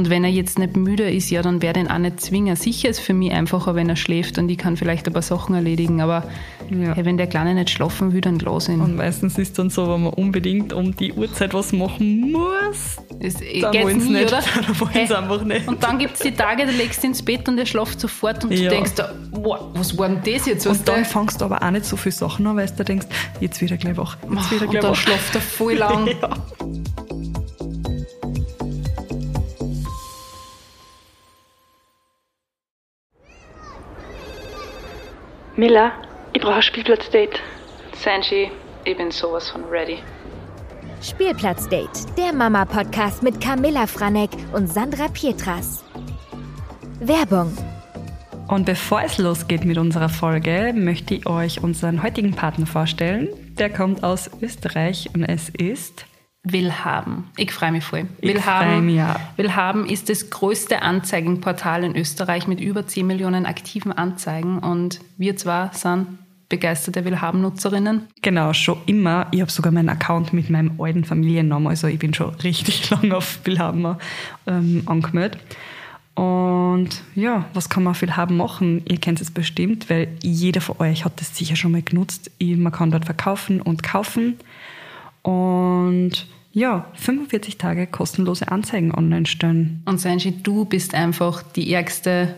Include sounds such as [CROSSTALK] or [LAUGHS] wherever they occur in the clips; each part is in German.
Und wenn er jetzt nicht müde ist, ja, dann werde ich ihn auch nicht zwingen. Sicher ist für mich einfacher, wenn er schläft und ich kann vielleicht ein paar Sachen erledigen, aber Ja. hey, wenn der Kleine nicht schlafen will, dann lass ihn. Und meistens ist dann so, wenn man unbedingt um die Uhrzeit was machen muss, Es dann wollen sie nicht. oder? [LAUGHS] Dann wollen sie einfach nicht. Und dann gibt es die Tage, da legst du ins Bett und er schlaft sofort und Ja. du denkst, wow, was war denn das jetzt? Und dann fangst du aber auch nicht so viele Sachen an, weil du denkst, jetzt wieder gleich wach, jetzt wieder und gleich dann wach. schlaft er voll [LAUGHS] lang. Ja. Miller, ich brauche ein Spielplatzdate. Sanji, ich bin sowas von ready. Spielplatzdate, der Mama-Podcast mit Camilla Franek und Sandra Pietras. Werbung. Und bevor es losgeht mit unserer Folge, möchte ich euch unseren heutigen Partner vorstellen. Der kommt aus Österreich und es ist Willhaben. Ich freue mich voll. Ich Willhaben, mich auch. Willhaben ist das größte Anzeigenportal in Österreich mit über 10 Millionen aktiven Anzeigen und wir zwar sind begeisterte Willhaben-Nutzerinnen. Genau, schon immer. Ich habe sogar meinen Account mit meinem alten Familiennamen, also ich bin schon [LAUGHS] richtig lange auf Willhaben ähm, angemeldet. Und ja, was kann man auf Willhaben machen? Ihr kennt es bestimmt, weil jeder von euch hat das sicher schon mal genutzt. Ich- Man kann dort verkaufen und kaufen. Und ja, 45 Tage kostenlose Anzeigen online stellen. Und Sanji, du bist einfach die ärgste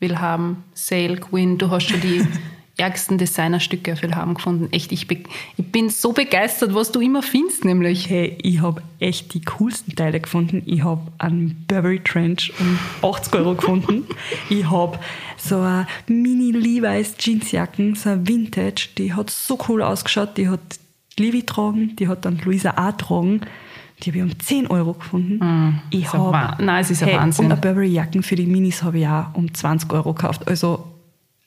Willhaben Sale Queen. Du hast schon die [LAUGHS] ärgsten Designerstücke auf Willhaben gefunden. Echt, ich, ich bin so begeistert, was du immer findest, nämlich. Hey, ich habe echt die coolsten Teile gefunden. Ich habe einen Burberry Trench um 80 Euro gefunden. [LAUGHS] ich habe so eine Mini Levi's Jeansjacken, so eine Vintage, die hat so cool ausgeschaut. Die hat Levi getragen, die hat dann Luisa auch getragen. Die habe ich um 10 Euro gefunden. ich ein Wa- habe Nein, es ist ein hey, Wahnsinn. Und eine Burberry Jacken für die Minis habe ich auch um 20 Euro gekauft. Also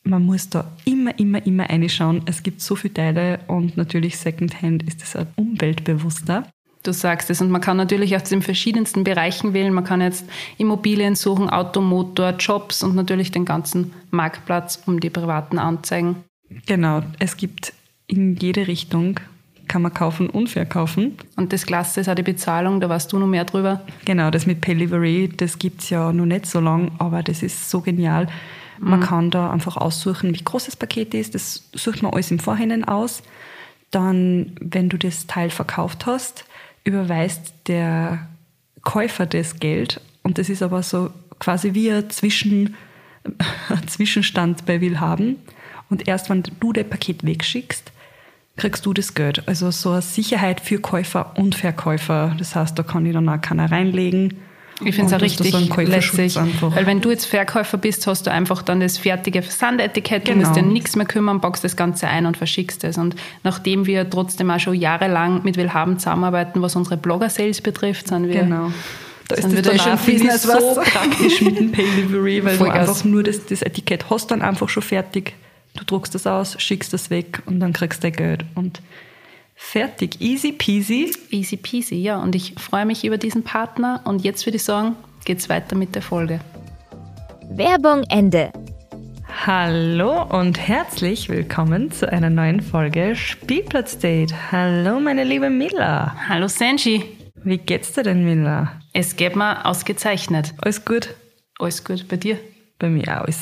man muss da immer, immer, immer reinschauen. Es gibt so viele Teile und natürlich Secondhand ist es auch umweltbewusster. Du sagst es. Und man kann natürlich aus den verschiedensten Bereichen wählen. Man kann jetzt Immobilien suchen, Auto, Motor, Jobs und natürlich den ganzen Marktplatz um die privaten Anzeigen. Genau, es gibt in jede Richtung, kann man kaufen und verkaufen. Und das Klasse ist auch die Bezahlung, da weißt du noch mehr drüber. Genau, das mit Pelivery, das gibt's ja noch nicht so lang, aber das ist so genial. Man kann da einfach aussuchen, wie groß das Paket ist. Das sucht man alles im Vorhinein aus. Dann, wenn du das Teil verkauft hast, überweist der Käufer das Geld. Und das ist aber so quasi wie ein, Zwischen, [LAUGHS] ein Zwischenstand bei Willhaben. Und erst wenn du das Paket wegschickst, kriegst du das Geld. Also so eine Sicherheit für Käufer und Verkäufer. Das heißt, da kann ich dann auch keiner reinlegen. Ich finde es auch richtig so lässig. einfach. Weil wenn du jetzt Verkäufer bist, hast du einfach dann das fertige Versandetikett, du Genau. musst dir nichts mehr kümmern, packst das Ganze ein und verschickst es. Und nachdem wir trotzdem auch schon jahrelang mit Willhaben zusammenarbeiten, was unsere Blogger-Sales betrifft, sind wir Genau. Da ist das dann schon Business so praktisch mit dem Pay-Delivery, weil du Vollgas. einfach nur das, das Etikett hast dann einfach schon fertig. Du druckst das aus, schickst das weg und dann kriegst du dein Geld. Und fertig. Easy peasy. easy peasy. Ja, und ich freue mich über diesen Partner. Und jetzt würde ich sagen, geht's weiter mit der Folge. Werbung Ende. Hallo und herzlich willkommen zu einer neuen Folge Spielplatzdate. Hallo, meine liebe Mila. Hallo Sanji. Wie geht's dir denn, Mila? Es geht mir ausgezeichnet. Alles gut? Alles gut bei dir? Bei mir auch. Alles,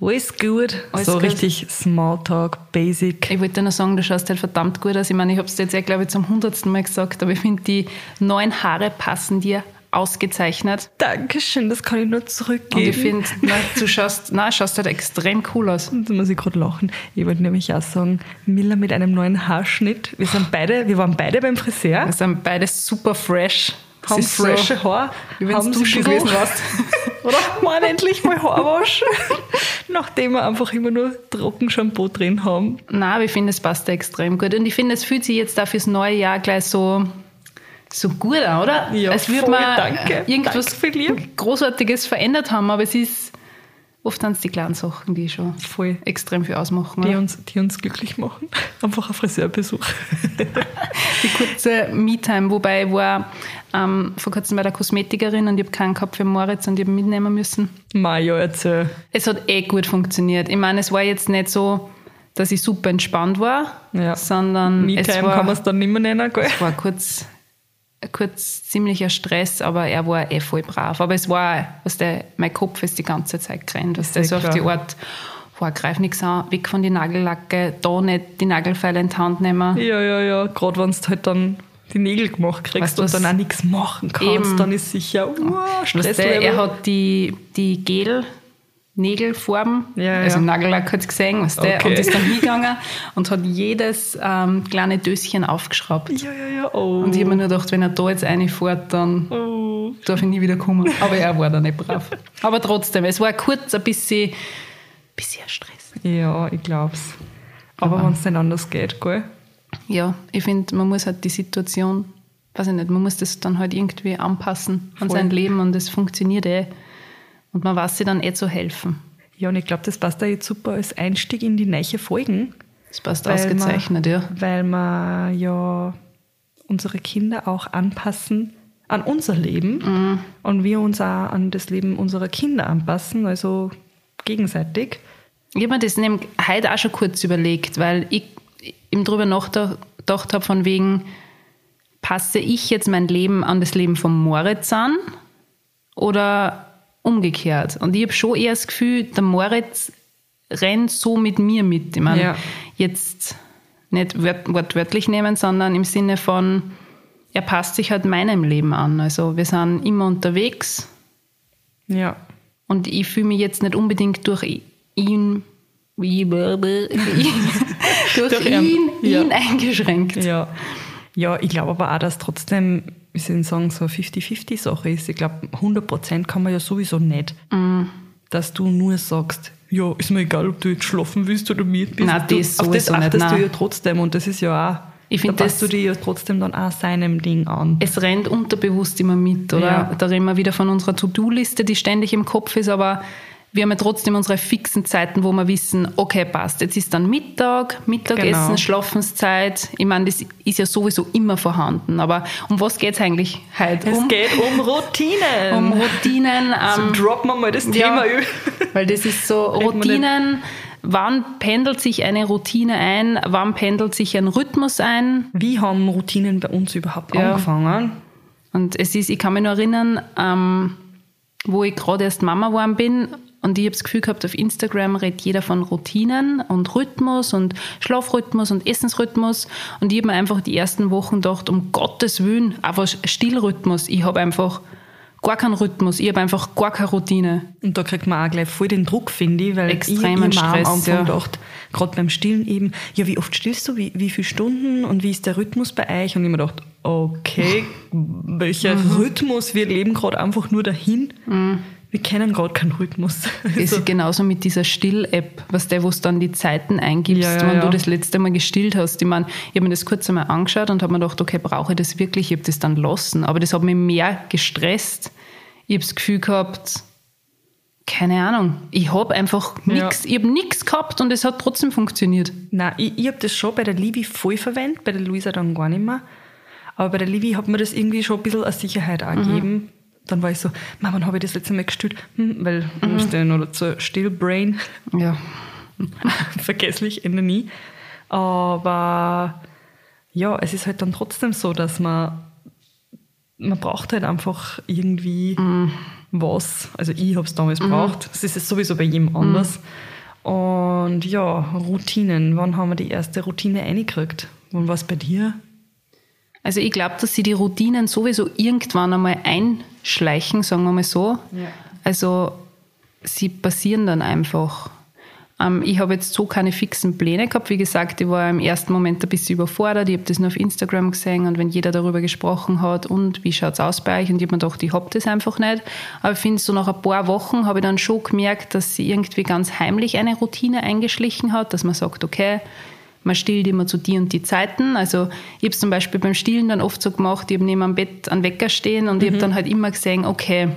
alles gut. Alles so gut. richtig Smalltalk, Basic. Ich wollte nur sagen, du schaust halt verdammt gut aus. Ich meine, ich habe es jetzt ja, glaube ich, zum hundertsten Mal gesagt, aber ich finde, die neuen Haare passen dir ausgezeichnet. Dankeschön, das kann ich nur zurückgeben. Und ich finde, du schaust, na, schaust halt extrem cool aus. Da muss ich gerade lachen. Ich wollte nämlich auch sagen, Miller mit einem neuen Haarschnitt. Wir sind beide, wir waren beide beim Friseur, Wir sind beide super fresh. Das haben ist so, frische Haar, wie duschen sie ein gewesen bisschen- Oder? [LAUGHS] Mann, endlich mal Haarwasch. [LAUGHS] Nachdem wir einfach immer nur Trockenshampoo drin haben. Nein, aber ich finde, es passt extrem gut. Und ich finde, es fühlt sich jetzt da fürs neue Jahr gleich so, so gut an, oder? Ja, Als würde man danke. irgendwas Danke. Großartiges verändert haben, aber es ist oft sind es die kleinen Sachen, die schon Voll. extrem viel ausmachen. Die oder? uns, die uns glücklich machen. [LAUGHS] Einfach ein Friseurbesuch. [LAUGHS] Die kurze Me-Time, wobei ich war ähm, vor kurzem bei der Kosmetikerin und ich habe keinen gehabt für Moritz und ich habe mitnehmen müssen. Maja, erzähl. Es hat eh gut funktioniert. Ich meine, es war jetzt nicht so, dass ich super entspannt war, Ja. sondern Me-Time kann man es dann nicht mehr nennen, gell? es war kurz kurz ziemlicher Stress, aber er war eh voll brav. Aber es war, was der, mein Kopf ist die ganze Zeit gerannt, was der so auf die Art, boah, greif nichts an, weg von den Nagellacke, da nicht die Nagelfeile in die Hand nehmen. Ja, ja, ja, gerade wenn du halt dann die Nägel gemacht kriegst Weißt und dann auch nichts machen kannst, Eben. dann ist sicher, wow, Weißt du, Stresslevel. er hat die, die Gel Nägelfarben, Ja, also ja. Nagellack hat gesehen, weißt Okay. und ist dann hingegangen und hat jedes ähm, kleine Döschen aufgeschraubt. ja, ja, ja, oh. Und ich habe mir nur gedacht, wenn er da jetzt reinfährt, dann oh. darf ich nie wieder kommen. [LAUGHS] Aber er war da nicht brav. Aber trotzdem, es war kurz ein bisschen, bisschen Stress. Ja, ich glaub's. Aber Aber- wenn es nicht anders geht, gell? Ja, ich finde, man muss halt die Situation, weiß ich nicht, man muss das dann halt irgendwie anpassen an Voll. sein Leben und es funktioniert eh. Und man weiß sich dann eh zu helfen. Ja, und ich glaube, das passt da jetzt super als Einstieg in die neue Folgen. Das passt ausgezeichnet, wir, ja. Weil wir ja unsere Kinder auch anpassen an unser Leben Mhm. und wir uns auch an das Leben unserer Kinder anpassen, also gegenseitig. Ich habe mir das nämlich heute auch schon kurz überlegt, weil ich eben drüber nachgedacht habe, von wegen, passe ich jetzt mein Leben an das Leben von Moritz an oder umgekehrt? Und ich habe schon eher das Gefühl, der Moritz rennt so mit mir mit. Ich meine, Ja. jetzt nicht wört, wortwörtlich nehmen, sondern im Sinne von, er passt sich halt meinem Leben an. Also wir sind immer unterwegs, Ja. und ich fühle mich jetzt nicht unbedingt durch ihn, wie- [LAUGHS] durch Durch ihn, ihn, ja. eingeschränkt. Ja. Ja, ich glaube aber auch, dass trotzdem, wie soll ich sagen, so eine 50-50-Sache ist. Ich glaube, 100% kann man ja sowieso nicht. Mm. Dass du nur sagst, ja, ist mir egal, ob du jetzt schlafen willst oder mit bist. Nein, du, das auf das sowieso nicht, achtest du ja trotzdem und das ist ja auch, Ich find da passt das- du dir ja trotzdem dann auch seinem Ding an. Es rennt unterbewusst immer mit, oder? Ja. Da reden wir wieder von unserer To-Do-Liste, die ständig im Kopf ist, aber wir haben ja trotzdem unsere fixen Zeiten, wo wir wissen, okay, passt, jetzt ist dann Mittag, Mittagessen, Genau. Schlafenszeit. Ich meine, das ist ja sowieso immer vorhanden. Aber um was geht es eigentlich heute? Es um, geht um Routinen. [LAUGHS] um Routinen. so ähm, droppen wir mal das Ja, Thema über. [LAUGHS] weil das ist so Routinen. Wann pendelt sich eine Routine ein? Wann pendelt sich ein Rhythmus ein? Wie haben Routinen bei uns überhaupt Ja. angefangen? Und es ist, ich kann mich noch erinnern, ähm, wo ich gerade erst Mama geworden bin und ich habe das Gefühl gehabt, auf Instagram redet jeder von Routinen und Rhythmus und Schlafrhythmus und Essensrhythmus und ich habe mir einfach die ersten Wochen gedacht, um Gottes Willen, einfach Stillrhythmus. Ich habe einfach gar keinen Rhythmus, ich habe einfach gar keine Routine. Und da kriegt man auch gleich voll den Druck, finde ich, weil Extremen ich, mir Stress, am Anfang ja. gedacht, gerade beim Stillen eben, ja, wie oft stillst du, wie, wie viele Stunden und wie ist der Rhythmus bei euch? Und ich mir gedacht, okay, welcher Mhm. Rhythmus? Wir leben gerade einfach nur dahin. Wir kennen gerade keinen Rhythmus. [LAUGHS] Es Also, ist genauso mit dieser Still-App, was der, wo du dann die Zeiten eingibst, Ja, ja, wenn ja. du das letzte Mal gestillt hast. Ich meine, ich habe mir das kurz einmal angeschaut und habe mir gedacht, okay, brauche ich das wirklich? Ich habe das dann lassen. Aber das hat mich mehr gestresst. Ich habe das Gefühl gehabt, keine Ahnung, ich habe einfach nichts, ich habe nichts gehabt und es hat trotzdem funktioniert. Nein, ich, ich habe das schon bei der Livi voll verwendet, bei der Luisa dann gar nicht mehr. Aber bei der Livi hat mir das irgendwie schon ein bisschen als Sicherheit auch gegeben. Dann war ich so, Mama, wann habe ich das letzte Mal gestillt? Hm, weil mhm. musste ja noch dazu Stillbrain. Ja. [LAUGHS] vergesslich, Ende nie. Aber ja, es ist halt dann trotzdem so, dass man, man braucht halt einfach irgendwie was. Also ich habe es damals gebraucht. Es ist jetzt sowieso bei jedem anders. Und ja, Routinen. Wann haben wir die erste Routine eingekriegt? Wann war es bei dir? Also ich glaube, dass sie die Routinen sowieso irgendwann einmal einschleichen, sagen wir mal so. Ja. Also sie passieren dann einfach. Ähm, ich habe jetzt so keine fixen Pläne gehabt. Wie gesagt, ich war im ersten Moment ein bisschen überfordert. Ich habe das nur auf Instagram gesehen und wenn jeder darüber gesprochen hat und wie schaut's aus bei euch und ich habe mir gedacht, ich hab das einfach nicht. Aber ich finde, so nach ein paar Wochen habe ich dann schon gemerkt, dass sie irgendwie ganz heimlich eine Routine eingeschlichen hat, dass man sagt, okay, man stillt immer zu die und die Zeiten. Also ich habe es zum Beispiel beim Stillen dann oft so gemacht, ich habe neben am Bett einen Wecker stehen und ich habe dann halt immer gesehen, okay,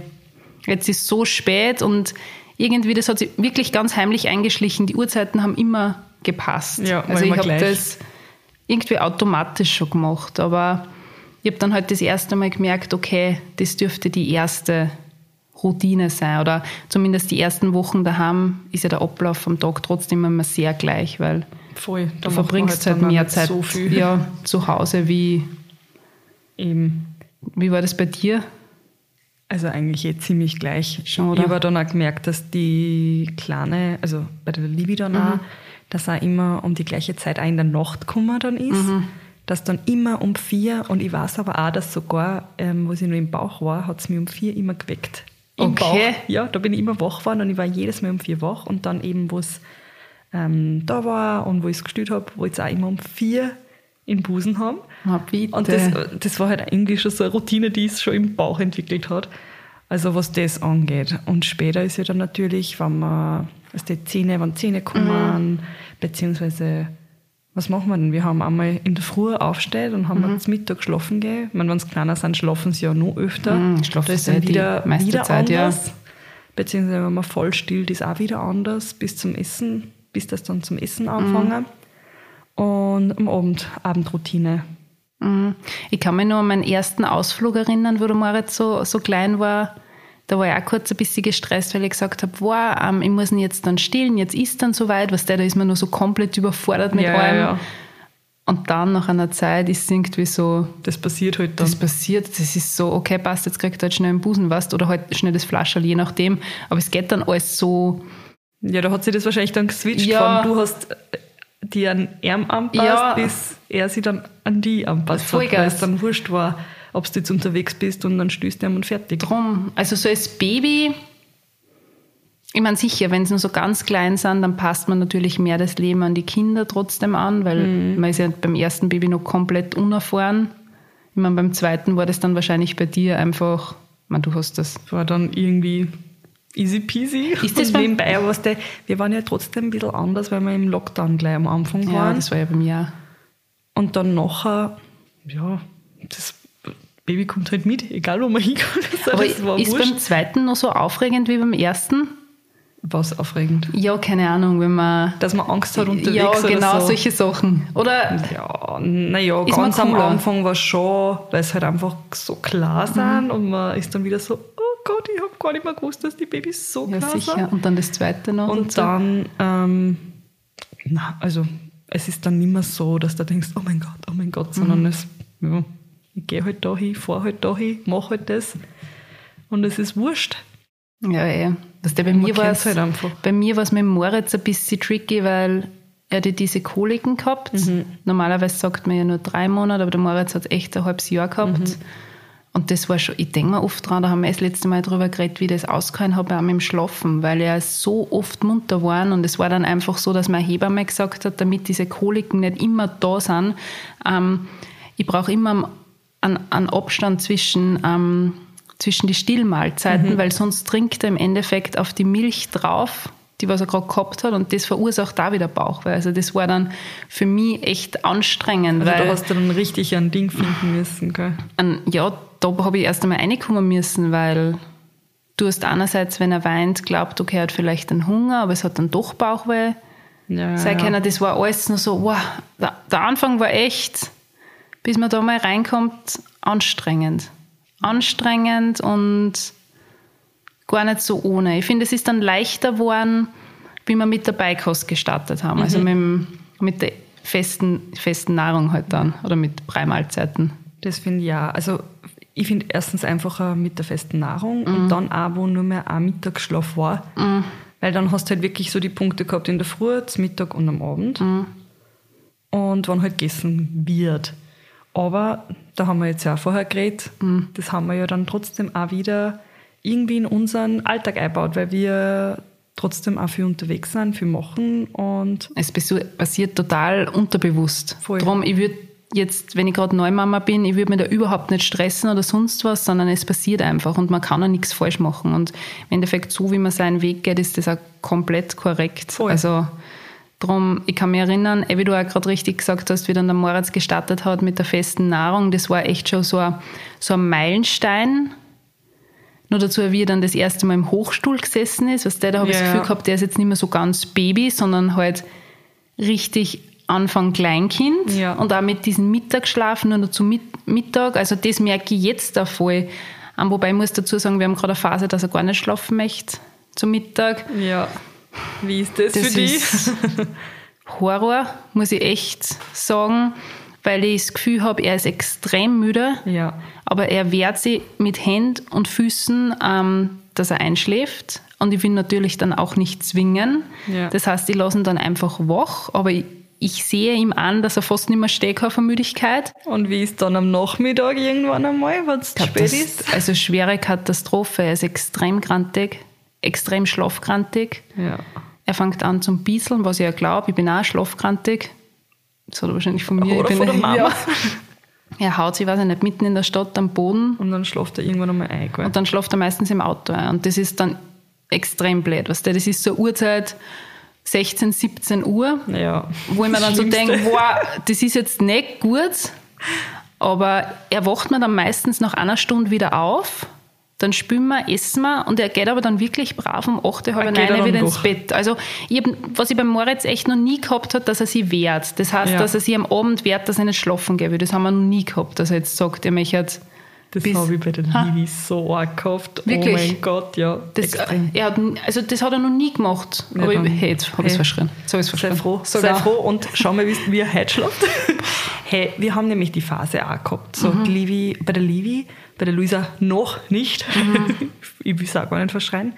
jetzt ist so spät und irgendwie, das hat sich wirklich ganz heimlich eingeschlichen. Die Uhrzeiten haben immer gepasst. Ja, also ich habe das irgendwie automatisch schon gemacht, aber ich habe dann halt das erste Mal gemerkt, okay, das dürfte die erste Routine sein oder zumindest die ersten Wochen daheim ist ja der Ablauf am Tag trotzdem immer sehr gleich, weil Voll. du verbringst halt mehr Zeit So viel. ja, zu Hause wie Eben. Wie war das bei dir? Also eigentlich eh ziemlich gleich. Schon, ich oder? habe dann auch gemerkt, dass die Kleine, also bei der Livi dann Mhm. auch, dass er immer um die gleiche Zeit auch in der Nacht gekommen dann ist. Mhm. Dass dann immer um vier, und ich weiß aber auch, dass sogar, ähm, wo sie nur im Bauch war, hat es mich um vier immer geweckt. Im Okay. Bauch. Ja, da bin ich immer wach geworden und ich war jedes Mal um vier wach. Und dann eben, wo es ähm, da war und wo ich es gestillt habe, wollte es auch immer um vier in den Busen haben. Na, bitte. Und das, das war halt irgendwie schon so eine Routine, die es schon im Bauch entwickelt hat. Also was das angeht. Und später ist ja dann natürlich, wenn man, also die Zähne, wenn Zähne kommen, beziehungsweise, was machen wir denn? Wir haben einmal in der Früh aufsteht und haben wir zum Mittag schlafen gehen. Ich meine, wenn sie kleiner sind, schlafen sie ja noch öfter. Mhm, schlafen da ist sie dann die wieder, wieder Zeit, ja. anders. Beziehungsweise wenn man voll stillt, ist auch wieder anders bis zum Essen, bis das dann zum Essen anfangen. Und am Abend Abendroutine. Mhm. Ich kann mich nur an meinen ersten Ausflug erinnern, wo der Moritz so, so klein war. Da war ich auch kurz ein bisschen gestresst, weil ich gesagt habe, wow, ähm, ich muss ihn jetzt dann stillen, jetzt ist dann soweit, was der, da ist man nur so komplett überfordert mit Ja, allem. ja. Und dann nach einer Zeit ist es irgendwie so, Das passiert halt dann. das passiert, das ist so, okay, passt, jetzt kriegt er halt schnell einen Busen, weißt oder halt schnell das Flascherl, je nachdem. Aber es geht dann alles so, Ja, da hat sich das wahrscheinlich dann geswitcht Ja. von du hast äh, dir an ihm anpasst, Ja. bis er sich dann an die anpasst hat, weil es dann wurscht war, ob du jetzt unterwegs bist und dann stößt ihm und fertig. drum. Also so als Baby, ich meine sicher, wenn sie noch so ganz klein sind, dann passt man natürlich mehr das Leben an die Kinder trotzdem an, weil man ist ja beim ersten Baby noch komplett unerfahren. Ich meine, beim zweiten war das dann wahrscheinlich bei dir einfach, meine, du hast das. war dann irgendwie easy peasy. Ist das und nebenbei, was der, wir waren ja trotzdem ein bisschen anders, weil wir im Lockdown gleich am Anfang Ja, waren. das war ja bei mir auch. und dann nachher, ja, das Baby kommt halt mit, egal wo man hinkommt. [LAUGHS] Also Aber das war ist wurscht. beim zweiten noch so aufregend wie beim ersten? Was aufregend. Ja, keine Ahnung, wenn man. Dass man Angst hat unterwegs ja, genau, so. solche Sachen. Oder Ja, naja, ganz am. Anfang war schon, weil es halt einfach so klar Mhm. sind und man ist dann wieder so, oh Gott, ich habe gar nicht mehr gewusst, dass die Babys so ja, klar sicher. sind. Und dann das zweite noch. Und dazu. dann, ähm, na, also es ist dann nicht mehr so, dass du denkst, oh mein Gott, oh mein Gott, Mhm. sondern es, ja, ich gehe halt da hin, fahre halt da hin, mache halt das und es ist wurscht. Ja, eh. Was der bei Man mir war kennt's halt einfach. bei mir war es mit Moritz ein bisschen tricky, weil er hat ja diese Koliken gehabt. Mhm. Normalerweise sagt man ja nur drei Monate, aber der Moritz hat echt ein halbes Jahr gehabt. Mhm. Und das war schon, ich denke mir oft dran, da haben wir das letzte Mal drüber geredet, wie ich das ausgehalten habe, auch mit dem Schlafen, weil er so oft munter waren und es war dann einfach so, dass meine Hebamme gesagt hat, damit diese Koliken nicht immer da sind, ähm, ich brauche immer einen, einen Abstand zwischen, ähm, zwischen die Stillmahlzeiten, weil sonst trinkt er im Endeffekt auf die Milch drauf, die was er gerade gehabt hat und das verursacht da wieder Bauchweh. Also das war dann für mich echt anstrengend, Also weil da hast du dann richtig ein Ding finden müssen, gell? an, ja, da habe ich erst einmal reinkommen müssen, weil du hast einerseits, wenn er weint, glaubt, okay, er hat vielleicht einen Hunger, aber es hat dann doch Bauchweh Ja, sein ja. können. Das war alles nur so, wow, der, Anfang war echt, bis man da mal reinkommt, anstrengend. Anstrengend und gar nicht so ohne. Ich finde, es ist dann leichter geworden, wie wir mit der Beikost gestartet haben. Also mit, dem- mit der festen, festen Nahrung halt dann oder mit drei Mahlzeiten. Das finde ich ja. Also ich finde erstens einfacher mit der festen Nahrung Mhm. und dann auch, wo nur mehr ein Mittagsschlaf war. Weil dann hast du halt wirklich so die Punkte gehabt in der Früh, zum Mittag und am Abend. Mhm. Und wann halt gegessen wird. Aber da haben wir jetzt ja auch vorher geredet, Mhm. das haben wir ja dann trotzdem auch wieder irgendwie in unseren Alltag eingebaut, weil wir trotzdem auch viel unterwegs sind, viel machen und Es passiert total unterbewusst. Voll. Darum, ich würde jetzt, wenn ich gerade Neumama bin, ich würde mich da überhaupt nicht stressen oder sonst was, sondern es passiert einfach und man kann auch nichts falsch machen. Und im Endeffekt, so wie man seinen Weg geht, ist das auch komplett korrekt. Voll. Also drum, ich kann mich erinnern, eh, wie du auch gerade richtig gesagt hast, wie dann der Moritz gestartet hat mit der festen Nahrung, das war echt schon so ein, so ein Meilenstein. Nur dazu, wie er dann das erste Mal im Hochstuhl gesessen ist, was der, da habe ich Ja, das Gefühl gehabt, der ist jetzt nicht mehr so ganz Baby, sondern halt richtig Anfang Kleinkind Ja. und auch mit diesem Mittagsschlafen nur noch zum Mit Mittag. Also das merke ich jetzt auch voll. Wobei ich muss dazu sagen, wir haben gerade eine Phase, dass er gar nicht schlafen möchte zum Mittag. ja. Wie ist das, Das für dich? Horror, muss ich echt sagen, weil ich das Gefühl habe, er ist extrem müde. Ja. aber er wehrt sich mit Händen und Füßen, ähm, dass er einschläft. Und ich will natürlich dann auch nicht zwingen. Ja. Das heißt, ich lasse ihn dann einfach wach, aber ich, ich sehe ihm an, dass er fast nicht mehr kann vor Müdigkeit. Und wie ist dann am Nachmittag irgendwann einmal, wenn es spät Das- ist? Also schwere Katastrophe. Er ist extrem grantig, extrem schlafgrantig. Ja. Er fängt an zum Bieseln, was ich ja glaube. Ich bin auch schlafgrantig. Das hat er wahrscheinlich von mir. Oder ich bin von der [LAUGHS] Mama. Ja. Er haut sich, weiß ich nicht, mitten in der Stadt am Boden Und dann schläft er irgendwann einmal ein. Gell? und dann schläft er meistens im Auto ein. Und das ist dann extrem blöd. Weißt du? Das ist so Uhrzeit 16, 17 Uhr, ja. wo ich mir dann so denke, wow, das ist jetzt nicht gut, aber er wacht mir dann meistens nach einer Stunde wieder auf, dann spülen wir, essen wir und er geht aber dann wirklich brav um 8, halb Ah, geht er 9 dann wieder ins? Bett. Also ich hab, was ich beim Moritz echt noch nie gehabt hat, dass er sich wehrt. Das heißt, Ja. dass er sich am Abend wehrt, dass er nicht schlafen geht. Das haben wir noch nie gehabt, dass er jetzt sagt, er möchte jetzt Das habe ich bei der Ha? Livi so arg gehabt. Wirklich? Oh mein Gott, ja. Das, er hat, also das hat er noch nie gemacht. Ja, aber ich, hey, jetzt habe ich es verschrien. Jetzt Sei froh, Sogar. sei froh und schau mal, wie, er heute schläft. [LAUGHS] hey, wir haben nämlich die Phase auch gehabt. So, Mhm. die Livi, bei der Livi, bei der Luisa noch nicht. Mhm. [LAUGHS] ich will es auch gar nicht verschreien.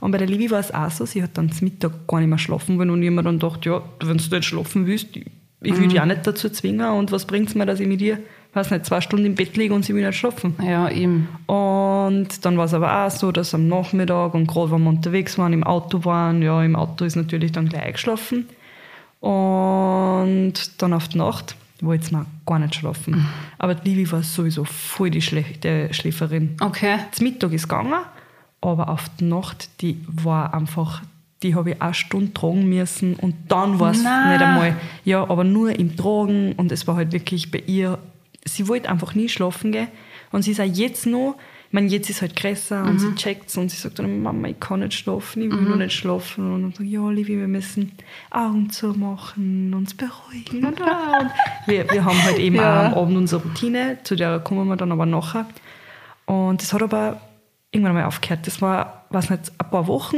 Und bei der Livi war es auch so, sie hat dann zum Mittag gar nicht mehr schlafen wollen und mir dann gedacht, ja, wenn du nicht schlafen willst, ich, ich will Mhm. dich auch nicht dazu zwingen und was bringt es mir, dass ich mit dir, weiß nicht, zwei Stunden im Bett liege und sie will nicht schlafen. Ja, eben. Und dann war es aber auch so, dass am Nachmittag und gerade wenn wir unterwegs waren, im Auto waren, ja, im Auto ist natürlich dann gleich eingeschlafen. Und dann auf die Nacht wollte mir gar nicht schlafen. Aber die Livi war sowieso voll die schlechte Schläferin. Okay. Zum Mittag ist gegangen, aber auf die Nacht, die war einfach, die habe ich eine Stunde tragen müssen und dann war es nicht einmal, ja, aber nur im Tragen und es war halt wirklich bei ihr, sie wollte einfach nie schlafen gehen und sie ist auch jetzt noch, ich meine, jetzt ist es halt größer und sie checkt und sie sagt dann, Mama, ich kann nicht schlafen, ich will noch nicht schlafen und dann ich, ja, Livi, wir müssen Augen zumachen, uns beruhigen und, [LAUGHS] und wir, wir haben halt eben Ja. am Abend unsere Routine, zu der kommen wir dann aber nachher. Und das hat aber irgendwann mal aufgehört. Das war, weiß nicht, ein paar Wochen,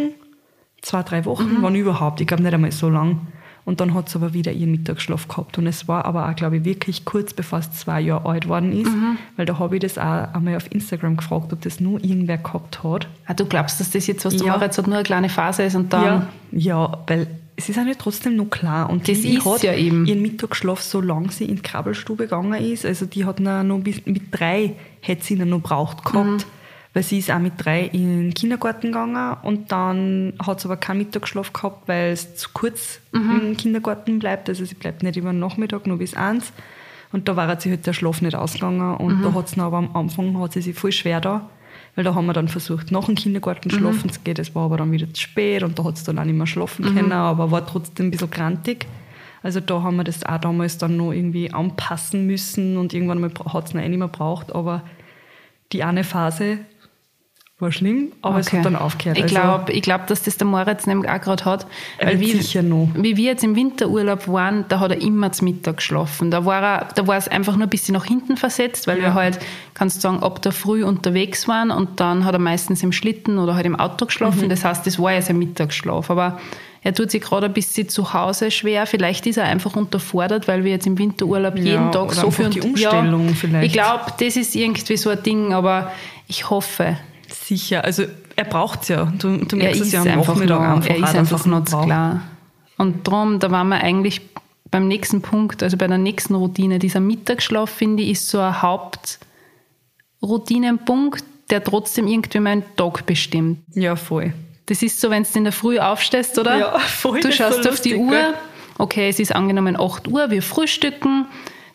zwei, drei Wochen, Mhm. wann überhaupt. Ich glaube nicht einmal so lang. Und dann hat sie aber wieder ihren Mittagsschlaf gehabt. Und es war aber auch, glaube ich, wirklich kurz bevor es zwei Jahre alt worden ist. Mhm. Weil da habe ich das auch einmal auf Instagram gefragt, ob das nur irgendwer gehabt hat. Ah, du glaubst, dass das jetzt, was du Ja. Hat, nur eine kleine Phase ist und dann. Ja, ja, weil es ist auch trotzdem noch klar. Und Das die ist hat ja eben. ihren Mittagsschlaf, solange sie in die Krabbelstube gegangen ist. Also die hat noch bis mit drei hätte sie ihn noch braucht gehabt. Mhm. Weil sie ist auch mit drei in den Kindergarten gegangen und dann hat sie aber keinen Mittagsschlaf gehabt, weil es zu kurz Mhm. im Kindergarten bleibt. Also sie bleibt nicht über den Nachmittag, nur bis eins. Und da war sie halt der Schlaf nicht ausgegangen. Und Mhm. da hat sie aber am Anfang hat sie sich voll schwer da. Weil da haben wir dann versucht, nach dem Kindergarten Mhm. schlafen zu gehen. Das war aber dann wieder zu spät und da hat sie dann auch nicht mehr schlafen Mhm. können, aber war trotzdem ein bisschen grantig. Also da haben wir das auch damals dann noch irgendwie anpassen müssen und irgendwann mal hat es noch eh nicht mehr braucht. Aber die eine Phase war schlimm, aber es Okay. hat dann aufgehört. Ich Also- glaube, ich glaub, dass das der Moritz nämlich auch gerade hat. Wird wie, sicher noch. wie wir jetzt im Winterurlaub waren, da hat er immer zum Mittag geschlafen. Da war, er, da war es einfach nur ein bisschen nach hinten versetzt, weil Ja. wir halt, kannst du sagen, ab der Früh unterwegs waren und dann hat er meistens im Schlitten oder halt im Auto Mhm. geschlafen. Das heißt, das war ja sein Mittagsschlaf. Aber er tut sich gerade ein bisschen zu Hause schwer. Vielleicht ist er einfach unterfordert, weil wir jetzt im Winterurlaub Ja, jeden Tag so viel... die Umstellung vielleicht. Ich glaube, das ist irgendwie so ein Ding, aber ich hoffe, Sicher, also er braucht es ja. Du, du er merkst es ja am einfach Nachmittag noch, einfach er ist einfach noch zu klar. Und darum, da waren wir eigentlich beim nächsten Punkt, also bei der nächsten Routine. Dieser Mittagsschlaf, finde ich, ist so ein Hauptroutinenpunkt, der trotzdem irgendwie meinen Tag bestimmt. Ja, voll. Das ist so, wenn du in der Früh aufstehst, oder? Ja, voll, Du schaust so auf die lustig, Uhr. Okay, es ist angenommen 8 Uhr, wir frühstücken.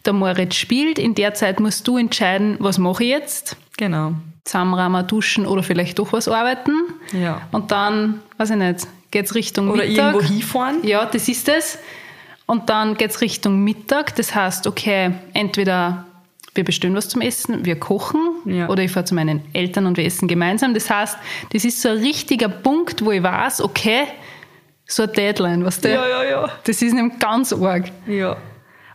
Der Moritz spielt. In der Zeit musst du entscheiden, was mache ich jetzt? Genau. Zusammenrahmen, duschen oder vielleicht doch was arbeiten. Ja. Und dann, weiß ich nicht, geht's Richtung Oder Mittag. irgendwo hinfahren. Ja, das ist es. Und dann geht's Richtung Mittag. Das heißt, okay, entweder wir bestellen was zum Essen, wir kochen Ja. oder ich fahre zu meinen Eltern und wir essen gemeinsam. Das heißt, das ist so ein richtiger Punkt, wo ich weiß, okay, so ein Deadline, weißt du? Ja, ja, ja. Das ist nämlich ganz arg. Ja.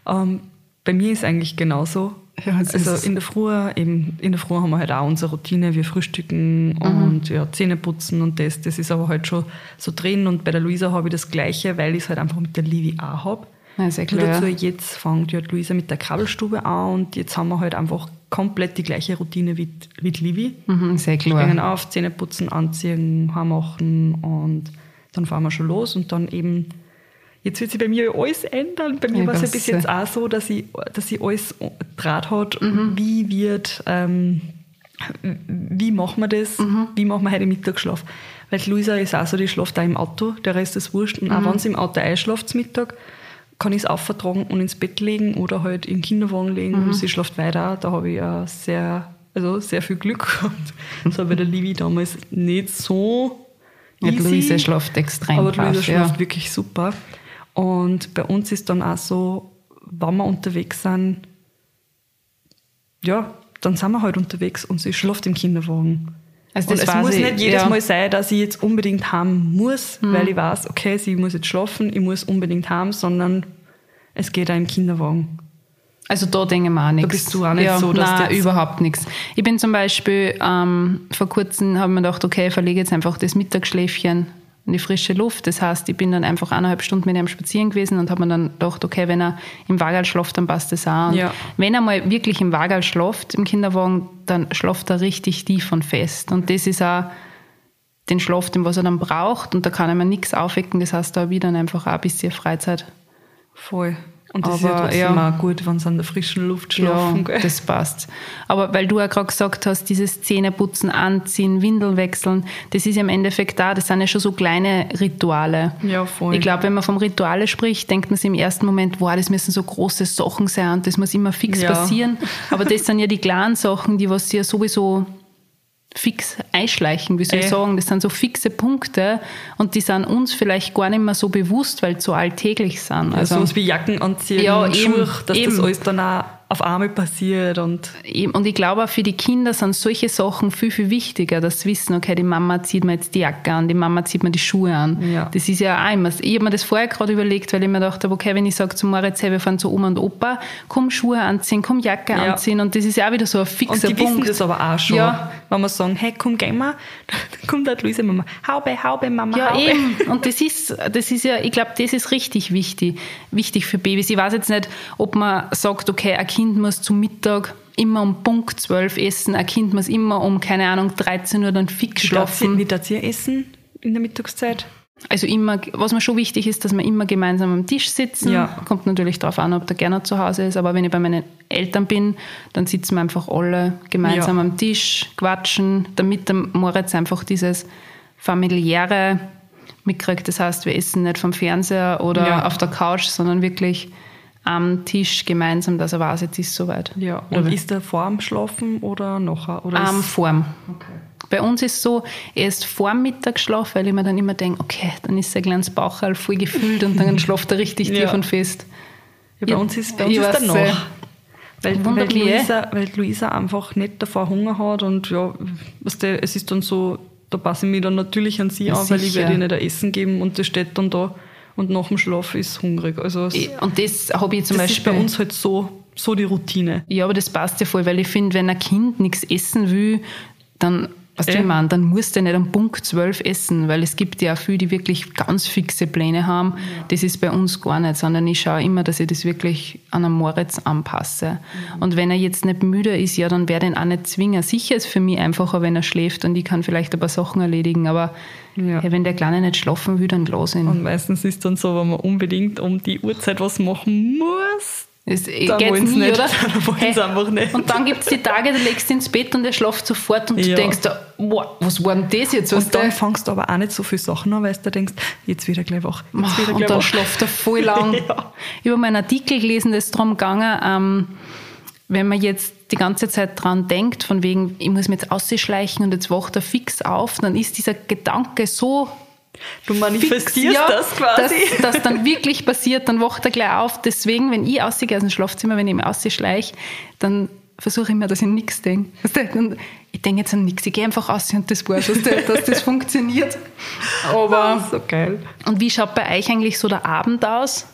Ähm, bei mir ist eigentlich genauso. Ja, also in der Früh, eben, in der Früh haben wir halt auch unsere Routine, wir frühstücken Mhm. und ja, Zähne putzen und das. Das ist aber halt schon so drin. Und bei der Luisa habe ich das Gleiche, weil ich es halt einfach mit der Livi auch habe. Ja, Nur klar. dazu, jetzt fängt ja Luisa mit der Krabbelstube an und jetzt haben wir halt einfach komplett die gleiche Routine wie, wie Livi. Mhm, sehr Springen klar. auf, Zähne putzen, anziehen, Haar machen und dann fahren wir schon los und dann eben, jetzt wird sich bei mir alles ändern. Bei mir Ich war es ja bis ja. jetzt auch so, dass ich, dass ich alles Draht hat, Mhm. wie wird, ähm, wie machen wir das, Mhm. wie machen wir heute Mittagsschlaf. Weil Luisa ist auch so, die schläft auch im Auto, der Rest ist wurscht. Und Mhm. auch wenn sie im Auto einschläft zum Mittag, kann ich es aufvertragen und ins Bett legen oder halt im Kinderwagen legen Mhm. und sie schläft weiter. Da habe ich auch sehr, also sehr viel Glück gehabt. Das war bei der Livi damals nicht so Ja, easy. Luise schläft extrem Aber Luisa schläft ja. wirklich super. Und bei uns ist dann auch so, wenn wir unterwegs sind, ja, dann sind wir halt unterwegs und sie schläft im Kinderwagen. Also und das es muss ich, nicht jedes ja. Mal sein, dass ich jetzt unbedingt haben muss, Mhm. weil ich weiß, okay, sie muss jetzt schlafen, ich muss unbedingt haben, sondern es geht auch im Kinderwagen. Also da denken wir auch nichts. bist du auch nicht ja, so, dass nein, jetzt- überhaupt nichts. Ich bin zum Beispiel, ähm, vor kurzem habe ich mir gedacht, okay, ich verlege jetzt einfach das Mittagsschläfchen in die frische Luft. Das heißt, ich bin dann einfach eineinhalb Stunden mit ihm spazieren gewesen und habe mir dann gedacht, okay, wenn er im Wagal schläft, dann passt das auch. Und Ja. Wenn er mal wirklich im Wagal schläft, im Kinderwagen, dann schläft er richtig tief und fest. Und das ist auch den Schlaf, den was er dann braucht. Und da kann er mir nichts aufwecken. Das heißt, da habe ich dann einfach auch ein bisschen Freizeit. Voll. Und das ist ja Aber, trotzdem ja. auch gut, wenn sie an der frischen Luft schlafen. Ja, gell? das passt. Aber weil du ja gerade gesagt hast, dieses Zähneputzen, Anziehen, Windel wechseln, das ist ja im Endeffekt da, das sind ja schon so kleine Rituale. Ja, voll. Ich glaube, wenn man vom Rituale spricht, denkt man sich im ersten Moment, wow, das müssen so große Sachen sein und das muss immer fix Ja. passieren. Aber das sind ja die kleinen Sachen, die was ja sowieso fix einschleichen, wie soll ich Äh. sagen. Das sind so fixe Punkte und die sind uns vielleicht gar nicht mehr so bewusst, weil sie so alltäglich sind. Also, sowas wie Jacken anziehen, Ja, und Schuhe, dass eben. das alles dann auch auf einmal passiert. Und Eben, Und ich glaube auch für die Kinder sind solche Sachen viel, viel wichtiger, dass sie wissen, okay, die Mama zieht mir jetzt die Jacke an, die Mama zieht mir die Schuhe an. Ja. Das ist ja auch immer, ich habe mir das vorher gerade überlegt, weil ich mir gedacht habe, okay, wenn ich sage zu Moritz, hey, wir fahren zu Oma und Opa, komm Schuhe anziehen, komm Jacke Ja. anziehen und das ist ja auch wieder so ein und fixer die Punkt. wissen das aber auch schon. Ja. Wenn wir sagen, hey, komm, gehen wir, dann kommt halt Luise Mama, Haube, Haube, Mama, Ja, Haube. eben. Und das ist, das ist ja, ich glaube, das ist richtig wichtig, wichtig für Babys. Ich weiß jetzt nicht, ob man sagt, okay, ein Kind muss zum Mittag immer um Punkt 12 essen, ein Kind muss immer um, keine Ahnung, 13 Uhr dann fix sie- schlafen. Wie darf ihr essen in der Mittagszeit? Also immer, was mir schon wichtig ist, dass wir immer gemeinsam am Tisch sitzen. Ja. Kommt natürlich darauf an, ob der Gerner zu Hause ist, aber wenn ich bei meinen Eltern bin, dann sitzen wir einfach alle gemeinsam Ja. am Tisch, quatschen, damit der Moritz einfach dieses familiäre mitkriegt. Das heißt, wir essen nicht vom Fernseher oder Ja. auf der Couch, sondern wirklich am Tisch gemeinsam, dass er weiß, jetzt ist soweit. Ja. Oder Und ist er vor dem Schlafen oder nachher? Oder am ist, Form. Bei uns ist so, er ist vor dem Mittagsschlaf, weil ich mir dann immer denke, okay, dann ist sein kleines Bauchhall voll gefüllt und dann [LAUGHS] schläft er richtig Ja. tief und fest. ja, bei Ja, uns ist, bei uns ist danach. äh, Weil, weil, eh. Luisa, weil Luisa einfach nicht davor Hunger hat und ja, weißt du, es ist dann so, da passe ich mich dann natürlich an sie Ja, an, weil ich werde ihr nicht ein Essen geben und das steht dann da und nach dem Schlaf ist hungrig. Also es, Und das habe ich zum das ist Beispiel. bei uns halt so, so die Routine. Ja, aber das passt ja voll, weil ich finde, wenn ein Kind nichts essen will, dann, was du ich meine, dann muss der nicht um Punkt 12 essen, weil es gibt ja auch viele, die wirklich ganz fixe Pläne haben. Das ist bei uns gar nicht, sondern ich schaue immer, dass ich das wirklich an einen Moritz anpasse. Und wenn er jetzt nicht müde ist, ja, dann werde ich ihn auch nicht zwingen. Sicher ist für mich einfacher, wenn er schläft und ich kann vielleicht ein paar Sachen erledigen, aber Ja. hey, wenn der Kleine nicht schlafen will, dann los ihn. Und meistens ist dann so, wenn man unbedingt um die Uhrzeit was machen muss, Es dann geht's wollen sie nie, nicht. oder? [LAUGHS] Wollen sie einfach nicht. Und dann gibt es die Tage, da legst du ins Bett und er schlaft sofort und Ja. du denkst, da, wow, was war denn das jetzt? Und dann fangst du aber auch nicht so viele Sachen an, weil du denkst, jetzt wieder gleich wach. Jetzt wieder und gleich dann wach. schlaft er voll lang. [LAUGHS] Ja. Ich habe mal einen Artikel gelesen, da ist darum gegangen, ähm, wenn man jetzt die ganze Zeit dran denkt, von wegen, ich muss mich jetzt ausschleichen und jetzt wacht er fix auf, dann ist dieser Gedanke so Du manifestierst ja, das quasi. Dass das dann wirklich passiert, dann wacht er gleich auf. Deswegen, wenn ich ausgehe aus dem Schlafzimmer, wenn ich mich ausschleiche, dann versuche ich mir, dass ich nichts denke. Ich denke jetzt an nichts, ich gehe einfach aus und das war's, du, [LAUGHS] dass das funktioniert. Aber, so geil. und wie schaut bei euch eigentlich so der Abend aus?